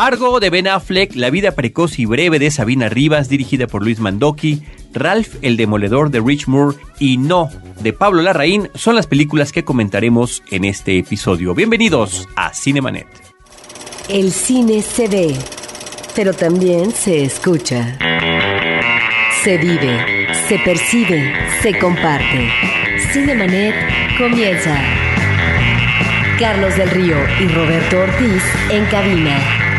Argo de Ben Affleck, La vida precoz y breve de Sabina Rivas, dirigida por Luis Mandoki, Ralph el Demoledor de Rich Moore y No de Pablo Larraín son las películas que comentaremos en este episodio. Bienvenidos a Cinemanet. El cine se ve, pero también se escucha. Se vive, se percibe, se comparte. Cinemanet comienza. Carlos del Río y Roberto Ortiz en cabina.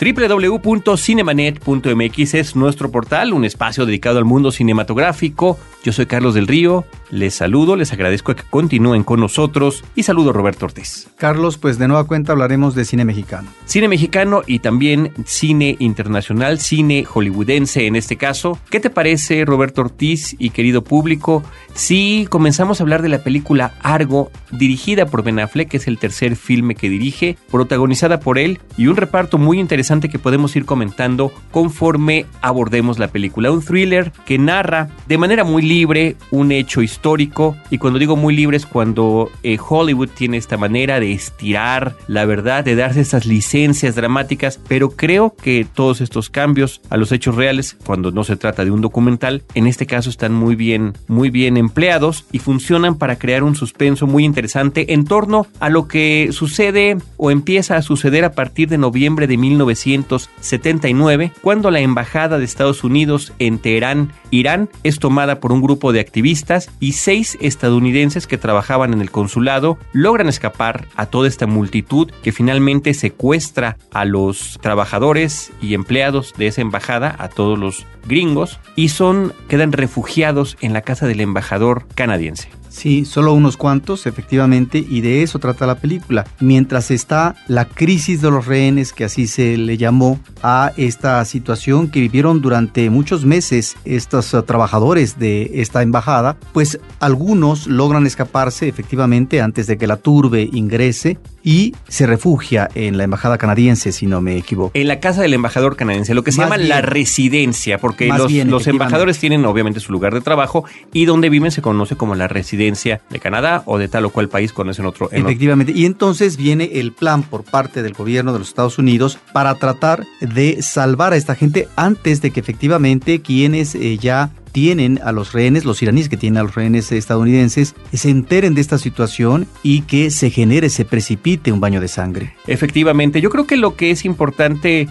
www.cinemanet.mx es nuestro portal, un espacio dedicado al mundo cinematográfico. Yo soy Carlos del Río les saludo, les agradezco que continúen con nosotros y saludo a Roberto Ortiz. Carlos, pues de nueva cuenta hablaremos de cine mexicano. Cine mexicano y también cine internacional, cine hollywoodense en este caso. ¿Qué te parece, Roberto Ortiz y querido público, si comenzamos a hablar de la película Argo, dirigida por Ben Affleck, que es el tercer filme que dirige, protagonizada por él y un reparto muy interesante que podemos ir comentando conforme abordemos la película. Un thriller que narra de manera muy libre un hecho histórico. Y cuando digo muy libre es cuando eh, Hollywood tiene esta manera de estirar la verdad, de darse estas licencias dramáticas, pero creo que todos estos cambios a los hechos reales, cuando no se trata de un documental, en este caso están muy bien, muy bien empleados y funcionan para crear un suspenso muy interesante en torno a lo que sucede o empieza a suceder a partir de noviembre de 1979, cuando la embajada de Estados Unidos en Teherán, Irán, es tomada por un grupo de activistas y seis estadounidenses que trabajaban en el consulado logran escapar a toda esta multitud que finalmente secuestra a los trabajadores y empleados de esa embajada, a todos los gringos, y son quedan refugiados en la casa del embajador canadiense. Sí, solo unos cuantos, efectivamente, y de eso trata la película. Mientras está la crisis de los rehenes, que así se le llamó a esta situación que vivieron durante muchos meses estos uh, trabajadores de esta embajada, pues algunos logran escaparse efectivamente antes de que la turbe ingrese y se refugia en la embajada canadiense, si no me equivoco. En la casa del embajador canadiense, lo que se llama la residencia, porque los, los embajadores tienen obviamente su lugar de trabajo y donde viven se conoce como la residencia de Canadá o de tal o cual país conocen otro. Efectivamente, y entonces viene el plan por parte del gobierno de los Estados Unidos para tratar de salvar a esta gente antes de que efectivamente quienes eh, ya tienen a los rehenes, los iraníes que tienen a los rehenes estadounidenses, se enteren de esta situación y que se genere, se precipite un baño de sangre. Efectivamente, yo creo que lo que es importante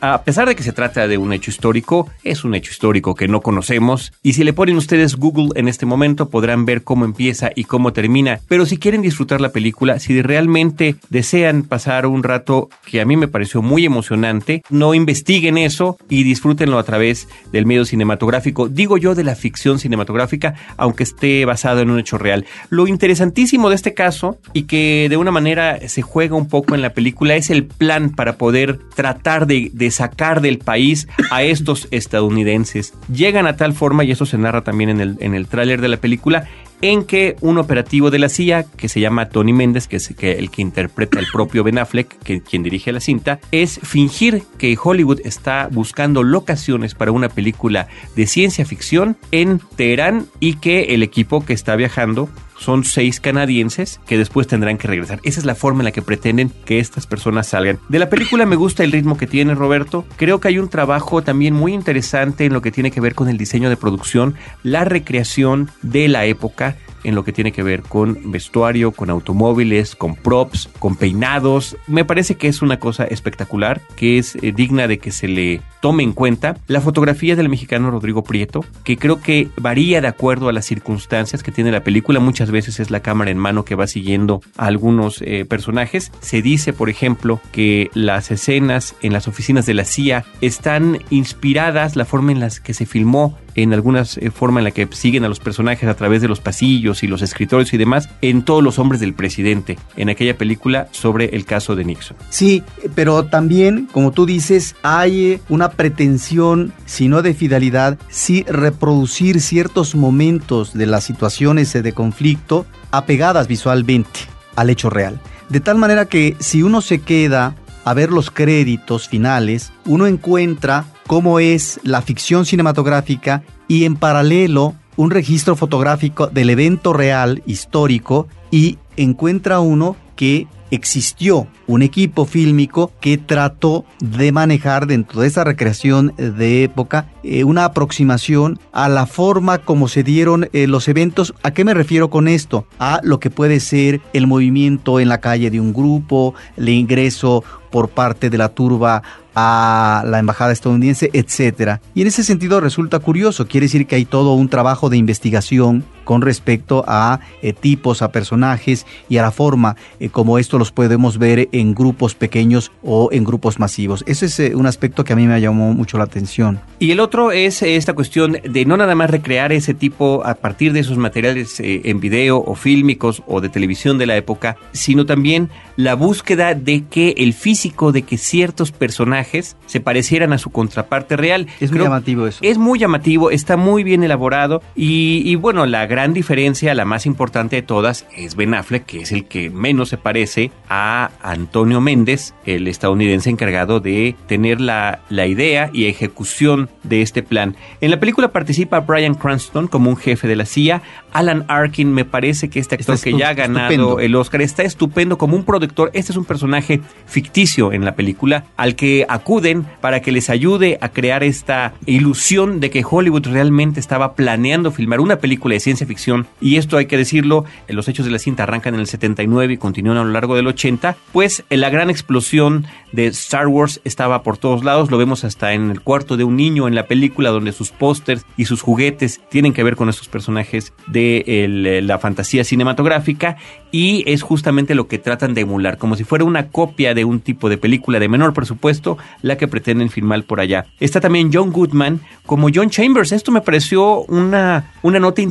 a pesar de que se trata de un hecho histórico, es un hecho histórico que no conocemos y si le ponen ustedes Google en este momento podrán ver cómo empieza y cómo termina. Pero si quieren disfrutar la película, si realmente desean pasar un rato que a mí me pareció muy emocionante, no investiguen eso y disfrútenlo a través del medio cinematográfico. Digo yo de la ficción cinematográfica, aunque esté basado en un hecho real. Lo interesantísimo de este caso y que de una manera se juega un poco en la película es el plan para poder tratar de de, sacar del país a estos estadounidenses. Llegan a tal forma, y eso se narra también en el, en el tráiler de la película, en que un operativo de la CIA, que se llama Tony Méndez, que es el que interpreta el propio Ben Affleck, que, quien dirige la cinta, es fingir que Hollywood está buscando locaciones para una película de ciencia ficción en Teherán y que el equipo que está viajando son seis canadienses que después tendrán que regresar. Esa es la forma en la que pretenden que estas personas salgan. De la película me gusta el ritmo que tiene Roberto. Creo que hay un trabajo también muy interesante en lo que tiene que ver con el diseño de producción, la recreación de la época en lo que tiene que ver con vestuario, con automóviles, con props, con peinados. Me parece que es una cosa espectacular, que es eh, digna de que se le tome en cuenta. La fotografía del mexicano Rodrigo Prieto, que creo que varía de acuerdo a las circunstancias que tiene la película. Muchas veces es la cámara en mano que va siguiendo a algunos eh, personajes. Se dice, por ejemplo, que las escenas en las oficinas de la CIA están inspiradas, la forma en la que se filmó en alguna eh, forma en la que siguen a los personajes a través de los pasillos y los escritorios y demás en todos los hombres del presidente, en aquella película sobre el caso de Nixon. Sí, pero también, como tú dices, hay una pretensión, si no de fidelidad, sí reproducir ciertos momentos de las situaciones de conflicto apegadas visualmente al hecho real. De tal manera que si uno se queda a ver los créditos finales, uno encuentra cómo es la ficción cinematográfica y en paralelo un registro fotográfico del evento real histórico y encuentra uno que existió un equipo fílmico que trató de manejar dentro de esa recreación de época eh, una aproximación a la forma como se dieron eh, los eventos. ¿A qué me refiero con esto? A lo que puede ser el movimiento en la calle de un grupo, el ingreso por parte de la turba a la embajada estadounidense, etcétera. Y en ese sentido resulta curioso, quiere decir que hay todo un trabajo de investigación con respecto a eh, tipos, a personajes y a la forma eh, como esto los podemos ver en grupos pequeños o en grupos masivos. Ese es eh, un aspecto que a mí me llamó mucho la atención. Y el otro es esta cuestión de no nada más recrear ese tipo a partir de esos materiales en video o fílmicos o de televisión de la época, sino también la búsqueda de que el físico, de que ciertos personajes se parecieran a su contraparte real. Es muy llamativo eso. Es muy llamativo, está muy bien elaborado y, y bueno, la gran diferencia, la más importante de todas, es Ben Affleck, que es el que menos se parece a Antonio Méndez, el estadounidense encargado de tener la, la idea y ejecución de este plan. En la película participa Brian Cranston como un jefe de la CIA. Alan Arkin me parece que este actor que ya ha ganado el Oscar está estupendo como un productor. Este es un personaje ficticio en la película al que acuden para que les ayude a crear esta ilusión de que Hollywood realmente estaba planeando filmar una película de ciencia ficción. Y esto hay que decirlo, los hechos de la cinta arrancan en el 79 y continúan a lo largo del 80. Pues la gran explosión de Star Wars estaba por todos lados. Lo vemos hasta en el cuarto de un niño en la película donde sus pósters y sus juguetes tienen que ver con estos personajes de la fantasía cinematográfica y es justamente lo que tratan de emular, como si fuera una copia de un tipo de película de menor presupuesto, la que pretenden filmar por allá. Está también John Goodman como John Chambers. Esto me pareció una, una nota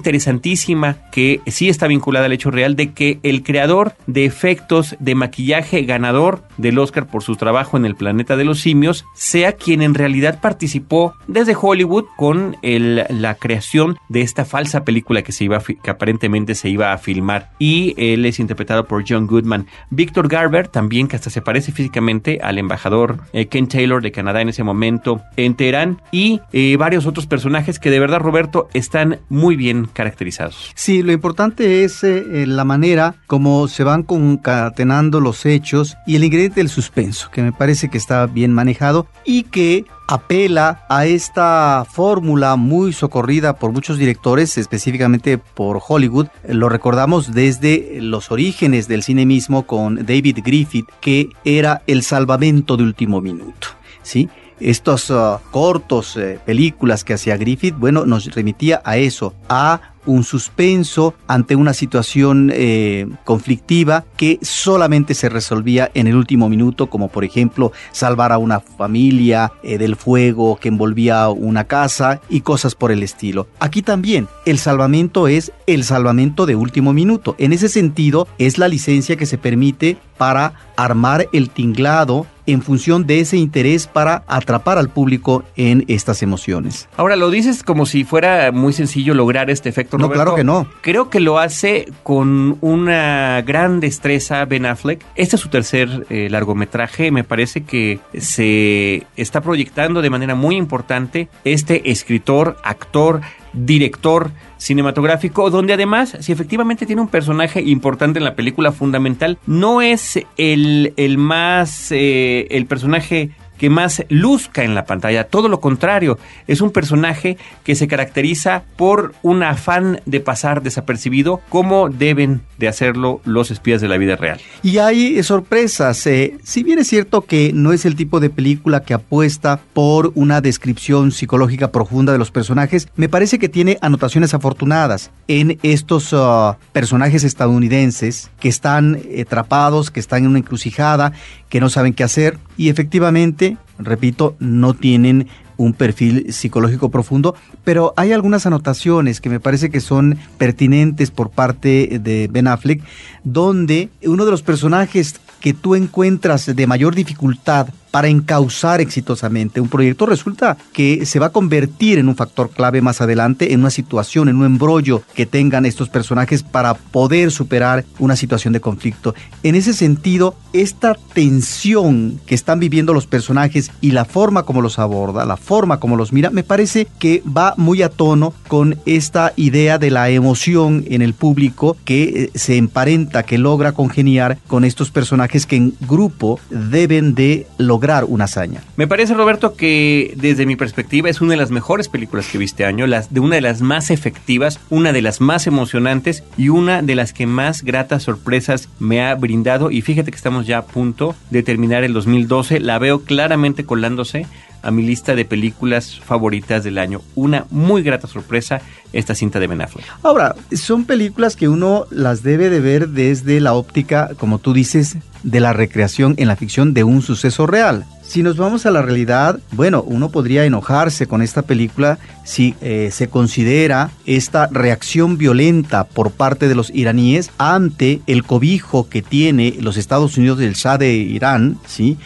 que sí está vinculada al hecho real de que el creador de efectos de maquillaje ganador del Oscar por su trabajo en el planeta de los simios sea quien en realidad participó desde Hollywood con la creación de esta falsa película que se iba aparentemente se iba a filmar y él es interpretado por John Goodman. Victor Garber también que hasta se parece físicamente al embajador eh, Ken Taylor de Canadá en ese momento en Teherán y eh, varios otros personajes que de verdad Roberto están muy bien caracterizados. Sí, lo importante es eh, la manera como se van concatenando los hechos y el ingrediente del suspenso, que me parece que está bien manejado y que apela a esta fórmula muy socorrida por muchos directores, específicamente por Hollywood. Lo recordamos desde los orígenes del cine mismo con David Griffith, que era el salvamento de último minuto. ¿sí? Estos uh, cortos, eh, películas que hacía Griffith, bueno, nos remitía a eso, a un suspenso ante una situación eh, conflictiva que solamente se resolvía en el último minuto, como por ejemplo salvar a una familia eh, del fuego que envolvía una casa y cosas por el estilo. Aquí también el salvamento es el salvamento de último minuto. En ese sentido es la licencia que se permite para armar el tinglado en función de ese interés para atrapar al público en estas emociones. Ahora lo dices como si fuera muy sencillo lograr este efecto. No, claro que no. Creo que lo hace con una gran destreza Ben Affleck. Este es su tercer eh, largometraje. Me parece que se está proyectando de manera muy importante este escritor, actor, director cinematográfico, donde además, si efectivamente tiene un personaje importante en la película fundamental, no es el, el más, eh, el personaje que más luzca en la pantalla. Todo lo contrario, es un personaje que se caracteriza por un afán de pasar desapercibido como deben de hacerlo los espías de la vida real. Y hay sorpresas. Eh, si bien es cierto que no es el tipo de película que apuesta por una descripción psicológica profunda de los personajes, me parece que tiene anotaciones afortunadas en estos uh, personajes estadounidenses que están atrapados, que están en una encrucijada, que no saben qué hacer y efectivamente, repito, no tienen un perfil psicológico profundo, pero hay algunas anotaciones que me parece que son pertinentes por parte de Ben Affleck, donde uno de los personajes que tú encuentras de mayor dificultad para encauzar exitosamente un proyecto, resulta que se va a convertir en un factor clave más adelante, en una situación, en un embrollo que tengan estos personajes para poder superar una situación de conflicto. En ese sentido, esta tensión que están viviendo los personajes y la forma como los aborda, la forma como los mira, me parece que va muy a tono con esta idea de la emoción en el público que eh, se emparenta, que logra congeniar con estos personajes que en grupo deben de lograr una hazaña. Me parece, Roberto, que desde mi perspectiva es una de las mejores películas que vi este año, las, de una de las más efectivas, una de las más emocionantes y una de las que más gratas sorpresas me ha brindado. Y fíjate que estamos ya a punto de terminar el 2012, la veo claramente colándose a mi lista de películas favoritas del año. Una muy grata sorpresa esta cinta de Ben Affleck. Ahora, son películas que uno las debe de ver desde la óptica, como tú dices, de la recreación en la ficción de un suceso real. Si nos vamos a la realidad, bueno, uno podría enojarse con esta película si eh, se considera esta reacción violenta por parte de los iraníes ante el cobijo que tiene los Estados Unidos del Shah de Irán, ¿sí?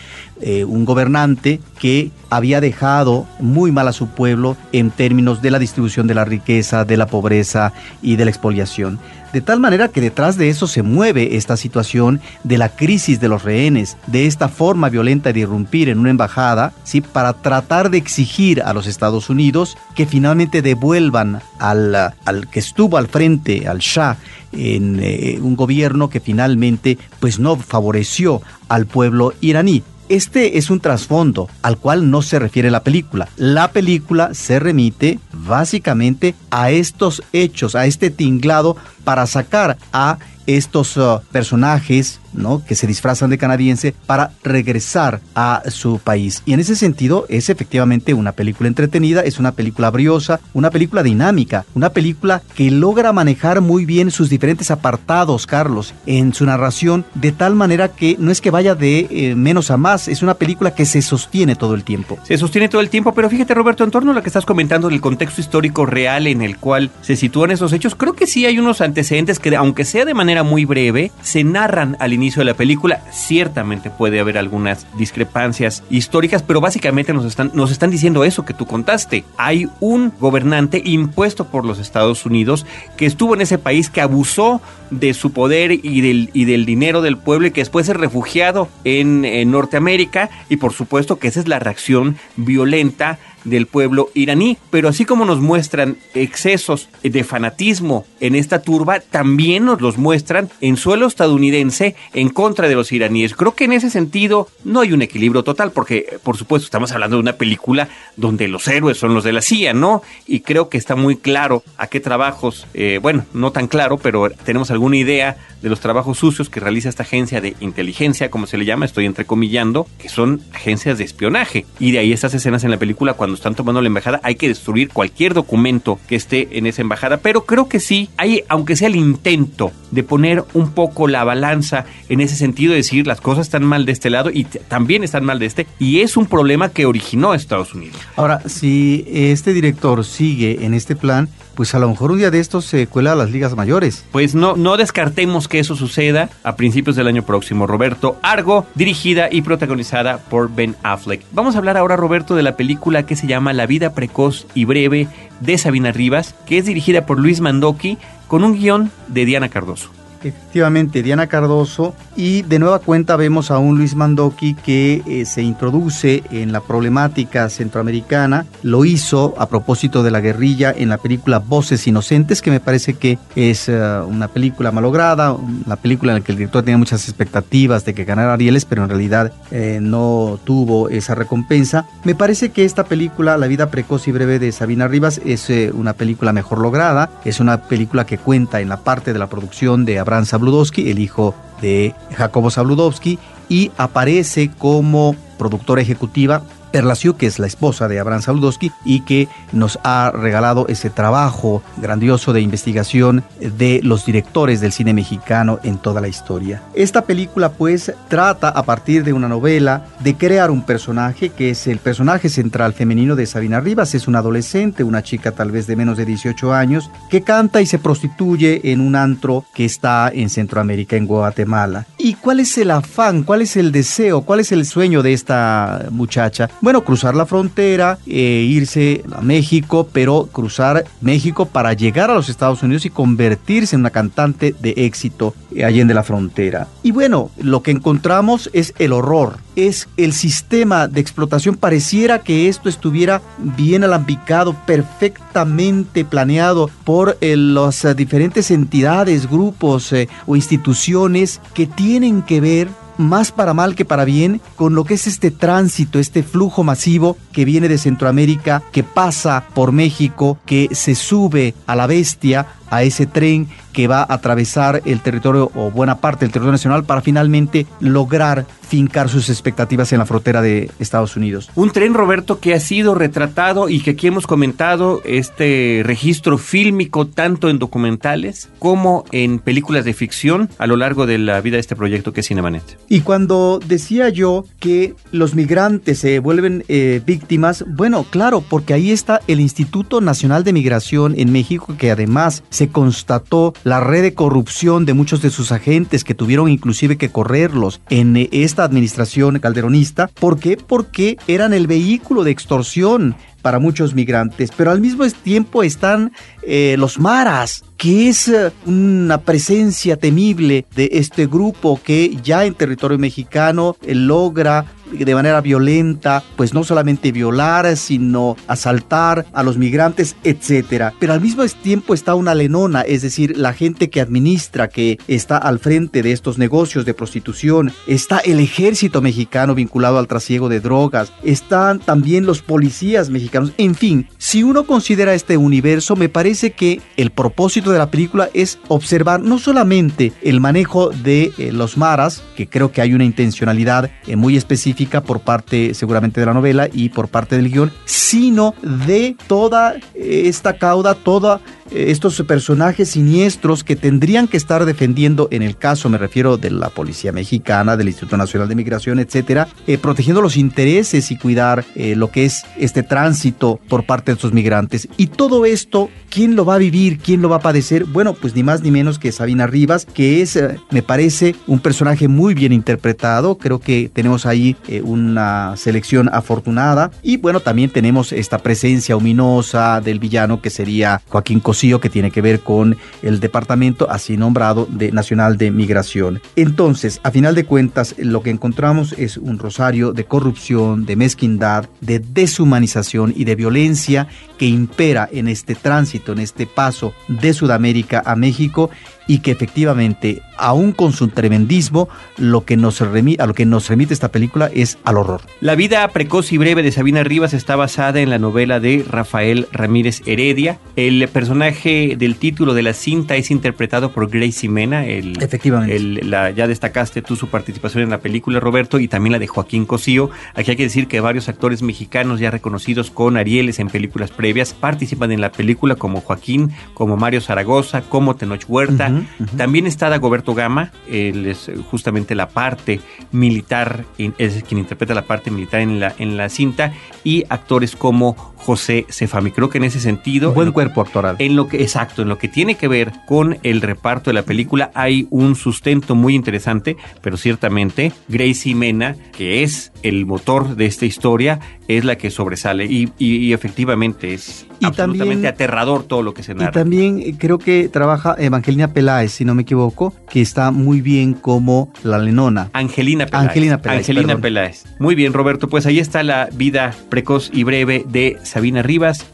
Eh, un gobernante que había dejado muy mal a su pueblo en términos de la distribución de la riqueza, de la pobreza y de la expoliación. De tal manera que detrás de eso se mueve esta situación de la crisis de los rehenes, de esta forma violenta de irrumpir en una embajada, ¿sí? para tratar de exigir a los Estados Unidos que finalmente devuelvan al, al que estuvo al frente, al Shah, en eh, un gobierno que finalmente pues no favoreció al pueblo iraní. Este es un trasfondo al cual no se refiere la película. La película se remite básicamente a estos hechos, a este tinglado para sacar a estos uh, personajes ¿no? que se disfrazan de canadiense para regresar a su país. Y en ese sentido es efectivamente una película entretenida, es una película briosa, una película dinámica, una película que logra manejar muy bien sus diferentes apartados, Carlos, en su narración, de tal manera que no es que vaya de eh, menos a más, es una película que se sostiene todo el tiempo. Se sostiene todo el tiempo, pero fíjate Roberto, en torno a lo que estás comentando del contexto histórico real en el cual se sitúan esos hechos, creo que sí hay unos antecedentes que, aunque sea de manera muy breve, se narran al inicio inicio de la película. Ciertamente puede haber algunas discrepancias históricas, pero básicamente nos están, nos están diciendo eso que tú contaste. Hay un gobernante impuesto por los Estados Unidos que estuvo en ese país, que abusó de su poder y del, y del dinero del pueblo y que después es refugiado en, en Norteamérica y por supuesto que esa es la reacción violenta del pueblo iraní. Pero así como nos muestran excesos de fanatismo en esta turba, también nos los muestran en suelo estadounidense en contra de los iraníes. Creo que en ese sentido no hay un equilibrio total, porque por supuesto estamos hablando de una película donde los héroes son los de la CIA, ¿no? Y creo que está muy claro a qué trabajos, eh, bueno, no tan claro, pero tenemos alguna idea de los trabajos sucios que realiza esta agencia de inteligencia, como se le llama, estoy entrecomillando, que son agencias de espionaje. Y de ahí estas escenas en la película cuando están tomando la embajada, hay que destruir cualquier documento que esté en esa embajada. Pero creo que sí, hay, aunque sea el intento de poner un poco la balanza en ese sentido, de decir las cosas están mal de este lado y también están mal de este, y es un problema que originó Estados Unidos. Ahora, si este director sigue en este plan, pues a lo mejor un día de estos se cuela a las ligas mayores. Pues no, no descartemos que eso suceda a principios del año próximo. Roberto Argo, dirigida y protagonizada por Ben Affleck. Vamos a hablar ahora, Roberto, de la película que se llama La vida precoz y breve de Sabina Rivas, que es dirigida por Luis Mandoki con un guion de Diana Cardoso. Efectivamente, Diana Cardoso. Y de nueva cuenta vemos a un Luis Mandoki que eh, se introduce en la problemática centroamericana. Lo hizo a propósito de la guerrilla en la película Voces Inocentes, que me parece que es eh, una película malograda, una película en la que el director tenía muchas expectativas de que ganara Arieles, pero en realidad eh, no tuvo esa recompensa. Me parece que esta película, La vida precoz y breve de Sabina Rivas, es una película mejor lograda. Es una película que cuenta en la parte de la producción de Abraham Sabludowski, el hijo de Jacobo Sabludowski, y aparece como productora ejecutiva Perlaciu, que es la esposa de Abraham Saludowski y que nos ha regalado ese trabajo grandioso de investigación de los directores del cine mexicano en toda la historia. Esta película pues trata a partir de una novela de crear un personaje que es el personaje central femenino de Sabina Rivas, es una adolescente, una chica tal vez de menos de 18 años, que canta y se prostituye en un antro que está en Centroamérica, en Guatemala. ¿Y cuál es el afán, cuál es el deseo, cuál es el sueño de esta muchacha? Bueno, cruzar la frontera, e irse a México, pero cruzar México para llegar a los Estados Unidos y convertirse en una cantante de éxito allí en la frontera. Y bueno, lo que encontramos es el horror, es el sistema de explotación. Pareciera que esto estuviera bien alambicado, perfectamente planeado por eh, las diferentes entidades, grupos eh, o instituciones que tienen que ver más para mal que para bien con lo que es este tránsito, este flujo masivo que viene de Centroamérica, que pasa por México, que se sube a la bestia, a ese tren que va a atravesar el territorio o buena parte del territorio nacional para finalmente lograr fincar sus expectativas en la frontera de Estados Unidos. Un tren, Roberto, que ha sido retratado y que aquí hemos comentado este registro fílmico tanto en documentales como en películas de ficción a lo largo de la vida de este proyecto que es Cinemanet. Y cuando decía yo que los migrantes se vuelven eh, víctimas, bueno, claro, porque ahí está el Instituto Nacional de Migración en México que además se constató la red de corrupción de muchos de sus agentes que tuvieron inclusive que correrlos en esta administración calderonista. ¿Por qué? Porque eran el vehículo de extorsión para muchos migrantes, pero al mismo tiempo están eh, los maras, que es eh, una presencia temible de este grupo que ya en territorio mexicano eh, logra de manera violenta, pues no solamente violar, sino asaltar a los migrantes, etcétera. Pero al mismo tiempo está una lenona, es decir, la gente que administra, que está al frente de estos negocios de prostitución, está el ejército mexicano vinculado al trasiego de drogas, están también los policías mexicanos, en fin, si uno considera este universo, me parece que el propósito de la película es observar no solamente el manejo de eh, los maras, que creo que hay una intencionalidad eh, muy específica, por parte seguramente de la novela y por parte del guion, sino de toda esta cauda, toda estos personajes siniestros que tendrían que estar defendiendo, en el caso me refiero de la Policía Mexicana, del Instituto Nacional de Migración, etcétera, eh, protegiendo los intereses y cuidar eh, lo que es este tránsito por parte de estos migrantes. Y todo esto, ¿quién lo va a vivir? ¿Quién lo va a padecer? Bueno, pues ni más ni menos que Sabina Rivas, que es, eh, me parece, un personaje muy bien interpretado. Creo que tenemos ahí una selección afortunada. Y bueno, también tenemos esta presencia ominosa del villano que sería Joaquín Cosío que tiene que ver con el departamento así nombrado de Nacional de Migración. Entonces, a final de cuentas, lo que encontramos es un rosario de corrupción, de mezquindad, de deshumanización y de violencia que impera en este tránsito, en este paso de Sudamérica a México y que efectivamente, aún con su tremendismo, lo que nos remite, a lo que nos remite esta película es al horror. La vida precoz y breve de Sabina Rivas está basada en la novela de Rafael Ramírez Heredia. El personaje del título de la cinta es interpretado por Gracie Mena. El, efectivamente. la, ya destacaste tú su participación en la película, Roberto, y también la de Joaquín Cosío. Aquí hay que decir que varios actores mexicanos ya reconocidos con Arieles en películas previas participan en la película como Joaquín, como Mario Zaragoza, como Tenoch Huerta. También está Dagoberto Gama, él es justamente la parte militar, es quien interpreta la parte militar en la, en la cinta, y actores como José Cefami. Creo que en ese sentido... Buen cuerpo actoral. En lo que, exacto, en lo que tiene que ver con el reparto de la película hay un sustento muy interesante, pero ciertamente Gracie Mena, que es el motor de esta historia, es la que sobresale y, efectivamente es absolutamente aterrador todo lo que se narra. Y también eh, creo que trabaja Evangelina Peláez, si no me equivoco, que está muy bien como la Lenona. Angelina Peláez. Angelina Peláez. Angelina Peláez. Muy bien, Roberto. Pues ahí está la vida precoz y breve de Sabina Rivas.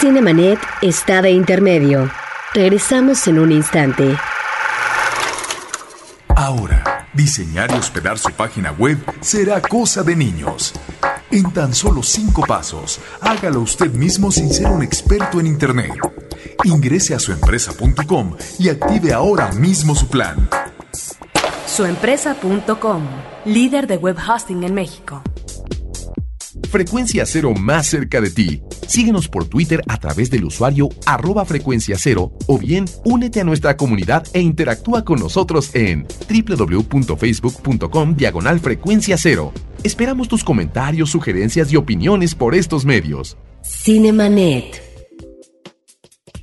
Cinemanet está de intermedio. Regresamos en un instante. Ahora, diseñar y hospedar su página web será cosa de niños. En tan solo cinco pasos, hágalo usted mismo sin ser un experto en Internet. Ingrese a suempresa.com y active ahora mismo su plan. Suempresa.com, líder de web hosting en México. Frecuencia Cero más cerca de ti. Síguenos por Twitter a través del usuario arroba frecuencia cero o bien únete a nuestra comunidad e interactúa con nosotros en www.facebook.com diagonal frecuencia cero. Esperamos tus comentarios, sugerencias y opiniones por estos medios. Cinemanet.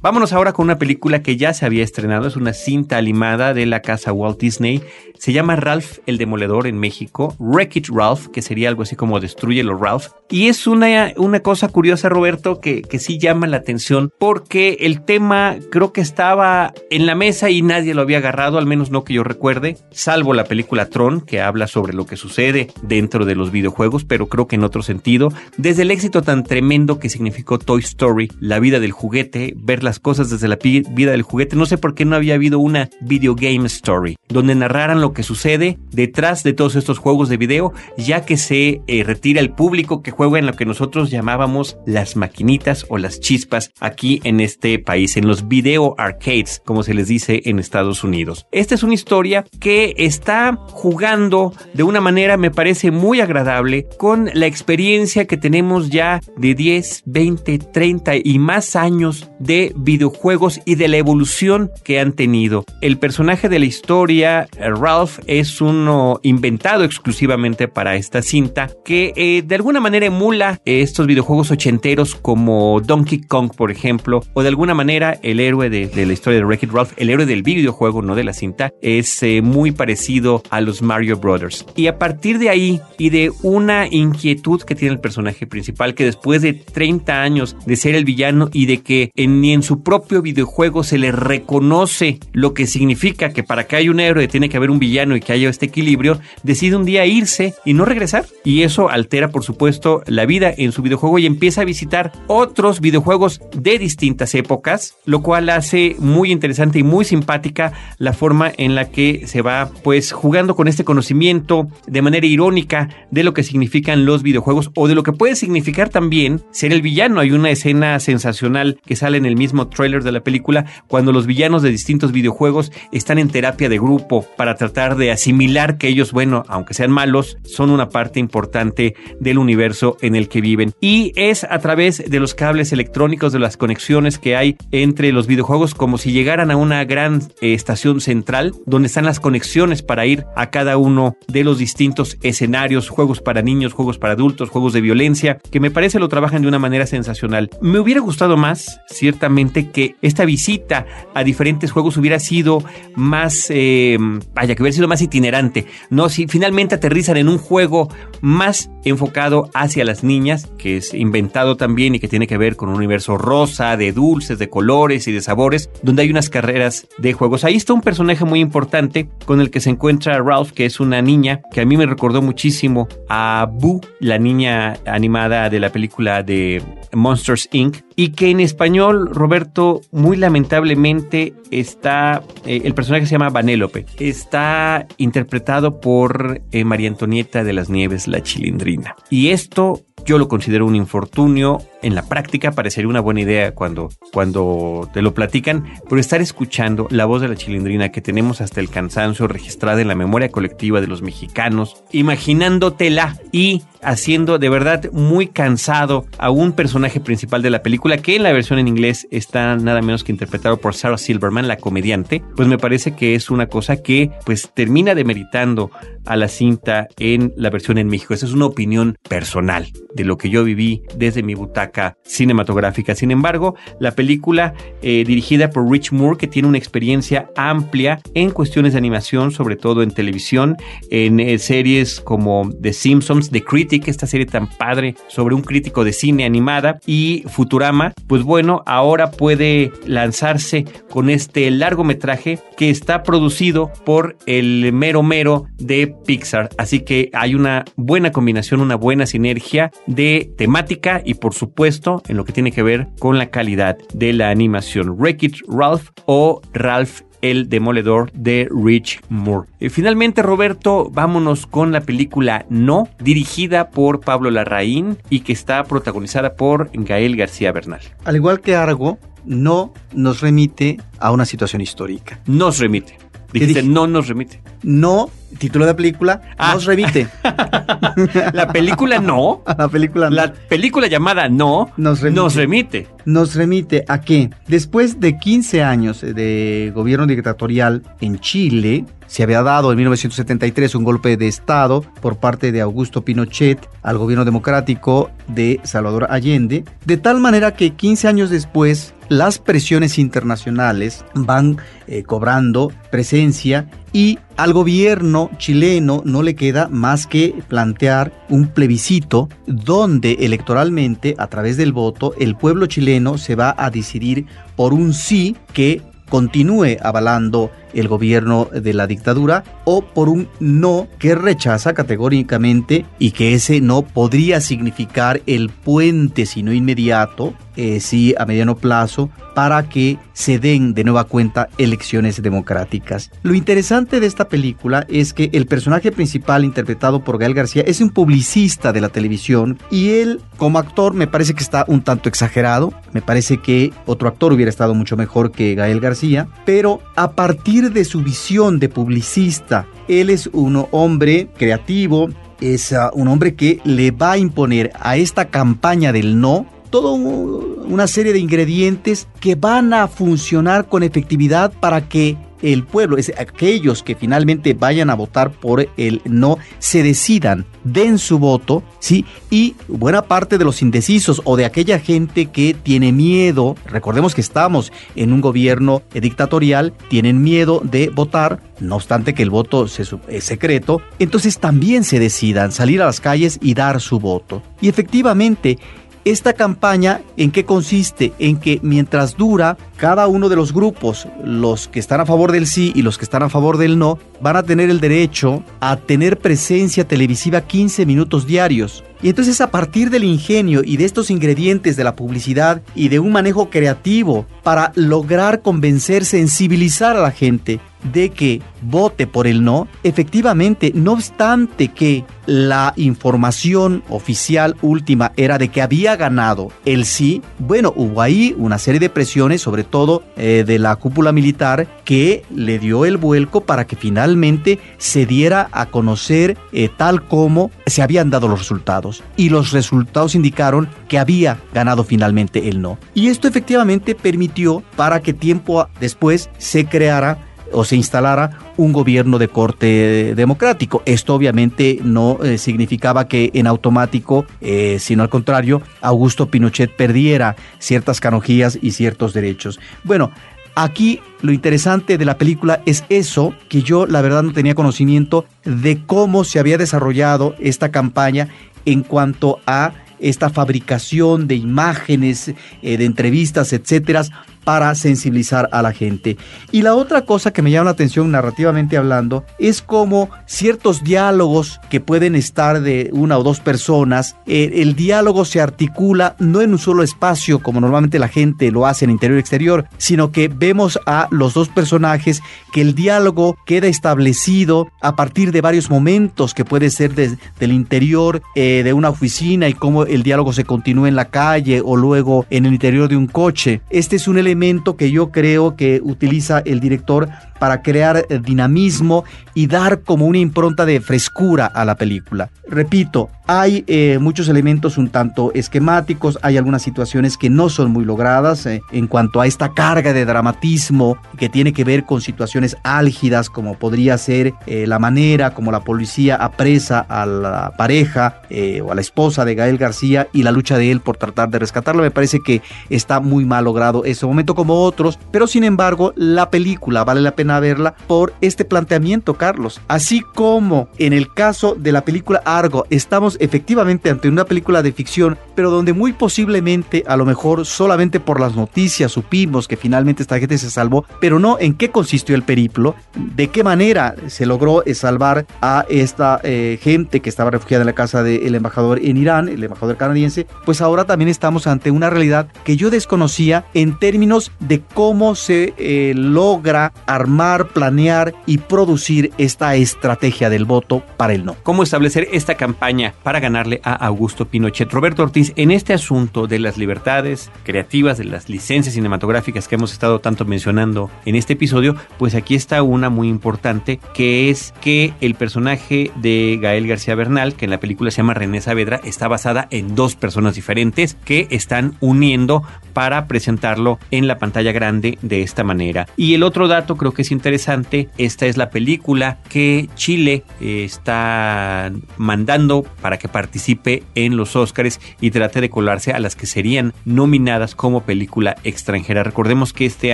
Vámonos ahora con una película que ya se había estrenado, es una cinta animada de la casa Walt Disney. Se llama Ralph el Demoledor en México, Wreck It Ralph, que sería algo así como Destruyelo Ralph. Y es una, una cosa curiosa, Roberto, que, que sí llama la atención, porque el tema creo que estaba en la mesa y nadie lo había agarrado, al menos no que yo recuerde, salvo la película Tron, que habla sobre lo que sucede dentro de los videojuegos, pero creo que en otro sentido. Desde el éxito tan tremendo que significó Toy Story, la vida del juguete, ver cosas desde la vida del juguete, no sé por qué no había habido una video game story, donde narraran lo que sucede detrás de todos estos juegos de video, ya que se eh, retira el público que juega en lo que nosotros llamábamos las maquinitas o las chispas aquí en este país, en los video arcades, como se les dice en Estados Unidos. Esta es una historia que está jugando de una manera, me parece muy agradable, con la experiencia que tenemos ya de 10, 20, 30 y más años de videojuegos y de la evolución que han tenido. El personaje de la historia, Ralph, es uno inventado exclusivamente para esta cinta que eh, de alguna manera emula estos videojuegos ochenteros como Donkey Kong, por ejemplo, o de alguna manera el héroe de, la historia de Wreck-It Ralph, el héroe del videojuego, no de la cinta, es eh, muy parecido a los Mario Brothers. Y a partir de ahí y de una inquietud que tiene el personaje principal, que después de 30 años de ser el villano y de que ni en su propio videojuego se le reconoce lo que significa que para que haya un héroe tiene que haber un villano, y que haya este equilibrio, decide un día irse y no regresar. Y eso altera, por supuesto, la vida en su videojuego y empieza a visitar otros videojuegos de distintas épocas, lo cual hace muy interesante y muy simpática la forma en la que se va pues jugando con este conocimiento de manera irónica de lo que significan los videojuegos o de lo que puede significar también ser el villano. Hay una escena sensacional que sale en el mismo trailer de la película cuando los villanos de distintos videojuegos están en terapia de grupo para tratar de asimilar que ellos, bueno, aunque sean malos, son una parte importante del universo en el que viven. Y es a través de los cables electrónicos, de las conexiones que hay entre los videojuegos, como si llegaran a una gran eh, estación central, donde están las conexiones para ir a cada uno de los distintos escenarios, juegos para niños, juegos para adultos, juegos de violencia, que me parece lo trabajan de una manera sensacional. Me hubiera gustado más, ciertamente, que esta visita a diferentes juegos hubiera sido más, eh, vaya, que hubiera sido más itinerante, ¿no? Si finalmente aterrizan en un juego más enfocado hacia las niñas, que es inventado también y que tiene que ver con un universo rosa, de dulces, de colores y de sabores, donde hay unas carreras de juegos. Ahí está un personaje muy importante con el que se encuentra Ralph, que es una niña que a mí me recordó muchísimo a Boo, la niña animada de la película de Monsters Inc. Y que en español, Roberto, muy lamentablemente está, eh, el personaje se llama Vanélope, está interpretado por eh, María Antonieta de las Nieves, la chilindrina. Y esto yo lo considero un infortunio. En la práctica parecería una buena idea cuando, cuando te lo platican, pero estar escuchando la voz de la chilindrina que tenemos hasta el cansancio registrada en la memoria colectiva de los mexicanos, imaginándotela y haciendo de verdad muy cansado a un personaje principal de la película que en la versión en inglés está nada menos que interpretado por Sarah Silverman, la comediante, pues me parece que es una cosa que pues termina demeritando a la cinta en la versión en México. Esa es una opinión personal de lo que yo viví desde mi butaca cinematográfica. Sin embargo, la película eh, dirigida por Rich Moore, que tiene una experiencia amplia en cuestiones de animación, sobre todo en televisión, en eh, series como The Simpsons, The Critic, esta serie tan padre sobre un crítico de cine animada, y Futurama, pues bueno, ahora puede lanzarse con este largometraje que está producido por el mero mero de Pixar. Así que hay una buena combinación, una buena sinergia de temática y por supuesto en lo que tiene que ver con la calidad de la animación. Wreck-It Ralph o Ralph el Demoledor de Rich Moore. Y finalmente, Roberto, vámonos con la película No, dirigida por Pablo Larraín y que está protagonizada por Gael García Bernal. Al igual que Argo, No nos remite a una situación histórica. Nos remite. Dijiste, no nos remite. No título de la película Ah. nos remite. La película no. la película La película llamada No Nos remite. Nos remite. nos remite a que después de 15 años de gobierno dictatorial en Chile, se había dado en 1973 un golpe de Estado por parte de Augusto Pinochet al gobierno democrático de Salvador Allende, de tal manera que 15 años después las presiones internacionales van eh, cobrando presencia y al gobierno chileno no le queda más que plantear un plebiscito donde electoralmente, a través del voto, el pueblo chileno se va a decidir por un sí que continúe avalando el gobierno de la dictadura o por un no que rechaza categóricamente y que ese no podría significar el puente, si no inmediato, eh, sí a mediano plazo, para que se den de nueva cuenta elecciones democráticas. Lo interesante de esta película es que el personaje principal interpretado por Gael García es un publicista de la televisión y él como actor me parece que está un tanto exagerado, me parece que otro actor hubiera estado mucho mejor que Gael García, pero a partir de su visión de publicista, él es un hombre creativo, es uh, un hombre que le va a imponer a esta campaña del no toda una serie de ingredientes que van a funcionar con efectividad para que el pueblo, es aquellos que finalmente vayan a votar por el no, se decidan, den su voto, ¿sí? Y buena parte de los indecisos o de aquella gente que tiene miedo, recordemos que estamos en un gobierno dictatorial, tienen miedo de votar, no obstante que el voto es secreto, entonces también se decidan salir a las calles y dar su voto. Y efectivamente, esta campaña, ¿en qué consiste? En que mientras dura, cada uno de los grupos, los que están a favor del sí y los que están a favor del no, van a tener el derecho a tener presencia televisiva 15 minutos diarios. Y entonces a partir del ingenio y de estos ingredientes de la publicidad y de un manejo creativo para lograr convencer, sensibilizar a la gente de que vote por el no, efectivamente, no obstante que la información oficial última era de que había ganado el sí, bueno, hubo ahí una serie de presiones, sobre todo eh, de la cúpula militar, que le dio el vuelco para que finalmente se diera a conocer eh, tal como se habían dado los resultados. Y los resultados indicaron que había ganado finalmente el no. Y esto efectivamente permitió para que tiempo después se creara o se instalara un gobierno de corte democrático. Esto obviamente no eh, significaba que en automático, eh, sino al contrario, Augusto Pinochet perdiera ciertas canonjías y ciertos derechos. Bueno, Aquí lo interesante de la película es eso, que yo la verdad no tenía conocimiento de cómo se había desarrollado esta campaña en cuanto a esta fabricación de imágenes, eh, de entrevistas, etcétera, para sensibilizar a la gente. Y la otra cosa que me llama la atención narrativamente hablando es como ciertos diálogos que pueden estar de una o dos personas, eh, el diálogo se articula no en un solo espacio como normalmente la gente lo hace en interior y exterior, sino que vemos a los dos personajes que el diálogo queda establecido a partir de varios momentos que puede ser de, del interior eh, de una oficina y cómo el diálogo se continúa en la calle o luego en el interior de un coche. Este es un elemento que yo creo que utiliza el director para crear dinamismo y dar como una impronta de frescura a la película. Repito, hay eh, muchos elementos un tanto esquemáticos, hay algunas situaciones que no son muy logradas eh, en cuanto a esta carga de dramatismo que tiene que ver con situaciones álgidas como podría ser eh, la manera como la policía apresa a la pareja o a la esposa de Gael García y la lucha de él por tratar de rescatarlo. Me parece que está muy mal logrado ese momento como otros, pero sin embargo la película vale la pena verla por este planteamiento, Carlos. Así como en el caso de la película Argo, estamos efectivamente ante una película de ficción, pero donde muy posiblemente, a lo mejor solamente por las noticias supimos que finalmente esta gente se salvó, pero no en qué consistió el periplo, de qué manera se logró salvar a esta eh, gente que estaba refugiada en la casa del embajador en Irán, el embajador canadiense, pues ahora también estamos ante una realidad que yo desconocía en términos de cómo se eh, logra armar, planear y producir esta estrategia del voto para el no. ¿Cómo establecer esta campaña para ganarle a Augusto Pinochet? Roberto Ortiz, en este asunto de las libertades creativas, de las licencias cinematográficas que hemos estado tanto mencionando en este episodio, pues aquí está una muy importante, que es que el personaje de Gael García Bernal, que en la película se llama René Saavedra, está basada en dos personas diferentes que están uniendo para presentarlo en la pantalla grande de esta manera. Y el otro dato creo que es interesante, esta es la película que Chile eh, está mandando para que participe en los Oscars y trate de colarse a las que serían nominadas como película extranjera. Recordemos que este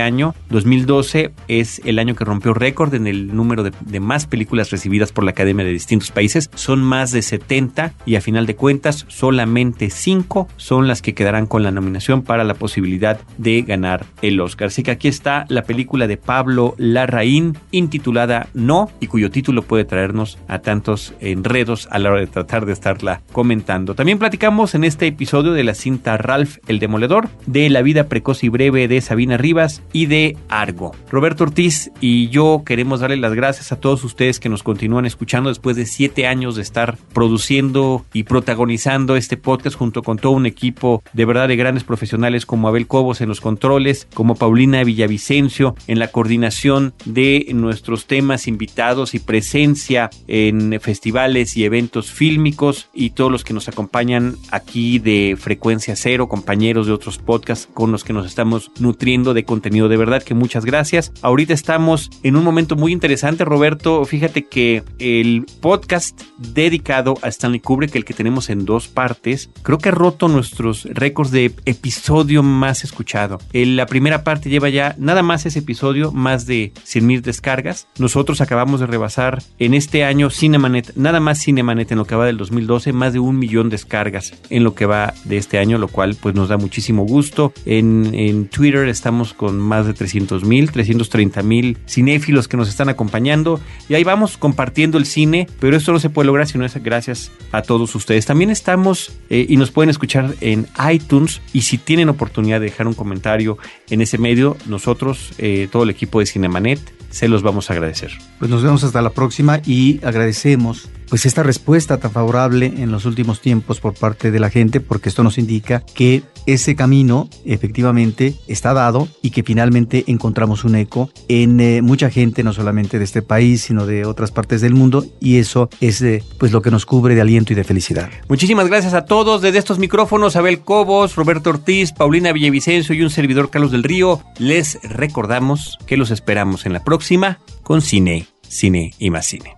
año, 2012, es el año que rompió récord en el número de, de más películas recibidas por la Academia de distintos países. Son más de 70 y a final de cuentas solamente 5 son las que quedarán con la nominación para la posibilidad de ganar el Oscar. Así que aquí está la película de Pablo Larraín intitulada No y cuyo título puede traernos a tantos enredos a la hora de tratar de estarla comentando. También platicamos en este episodio de la cinta Ralph el Demoledor, de La vida precoz y breve de Sabina Rivas y de Argo. Roberto Ortiz y yo queremos darle las gracias a todos ustedes que nos continúan escuchando después de siete años de estar produciendo y protagonizando este podcast junto con todo un equipo de verdad de grandes profesionales como Abel Cobos en los controles, como Paulina Villavicencio en la coordinación de nuestros temas invitados y presencia en festivales y eventos fílmicos y todos los que nos acompañan aquí de Frecuencia Cero, compañeros de otros podcasts con los que nos estamos nutriendo de contenido. De verdad que muchas gracias. Ahorita estamos en un momento muy interesante, Roberto. Fíjate que el podcast dedicado a Stanley Kubrick, el que tenemos en dos partes, creo que ha roto nuestros récords de episodio más escuchado. En la primera parte lleva ya nada más ese episodio, más de 100 mil descargas. Nosotros acabamos de rebasar en este año Cinemanet, nada más Cinemanet en lo que va del 2012, más de un millón de descargas en lo que va de este año, lo cual pues nos da muchísimo gusto. En, en Twitter estamos con más de 300 mil, 330 mil cinéfilos que nos están acompañando y ahí vamos compartiendo el cine, pero esto no se puede lograr si no es gracias a todos ustedes. También estamos eh, y nos pueden escuchar en iTunes y si tienen de dejar un comentario en ese medio, nosotros, eh, todo el equipo de Cinemanet, se los vamos a agradecer. Pues nos vemos hasta la próxima y agradecemos pues esta respuesta tan favorable en los últimos tiempos por parte de la gente porque esto nos indica que ese camino efectivamente está dado y que finalmente encontramos un eco en eh, mucha gente no solamente de este país sino de otras partes del mundo y eso es eh, pues lo que nos cubre de aliento y de felicidad. Muchísimas gracias a todos desde estos micrófonos Abel Cobos, Roberto Ortiz, Paulina Villavicencio y un servidor Carlos del Río. Les recordamos que los esperamos en la próxima con cine, cine y más cine.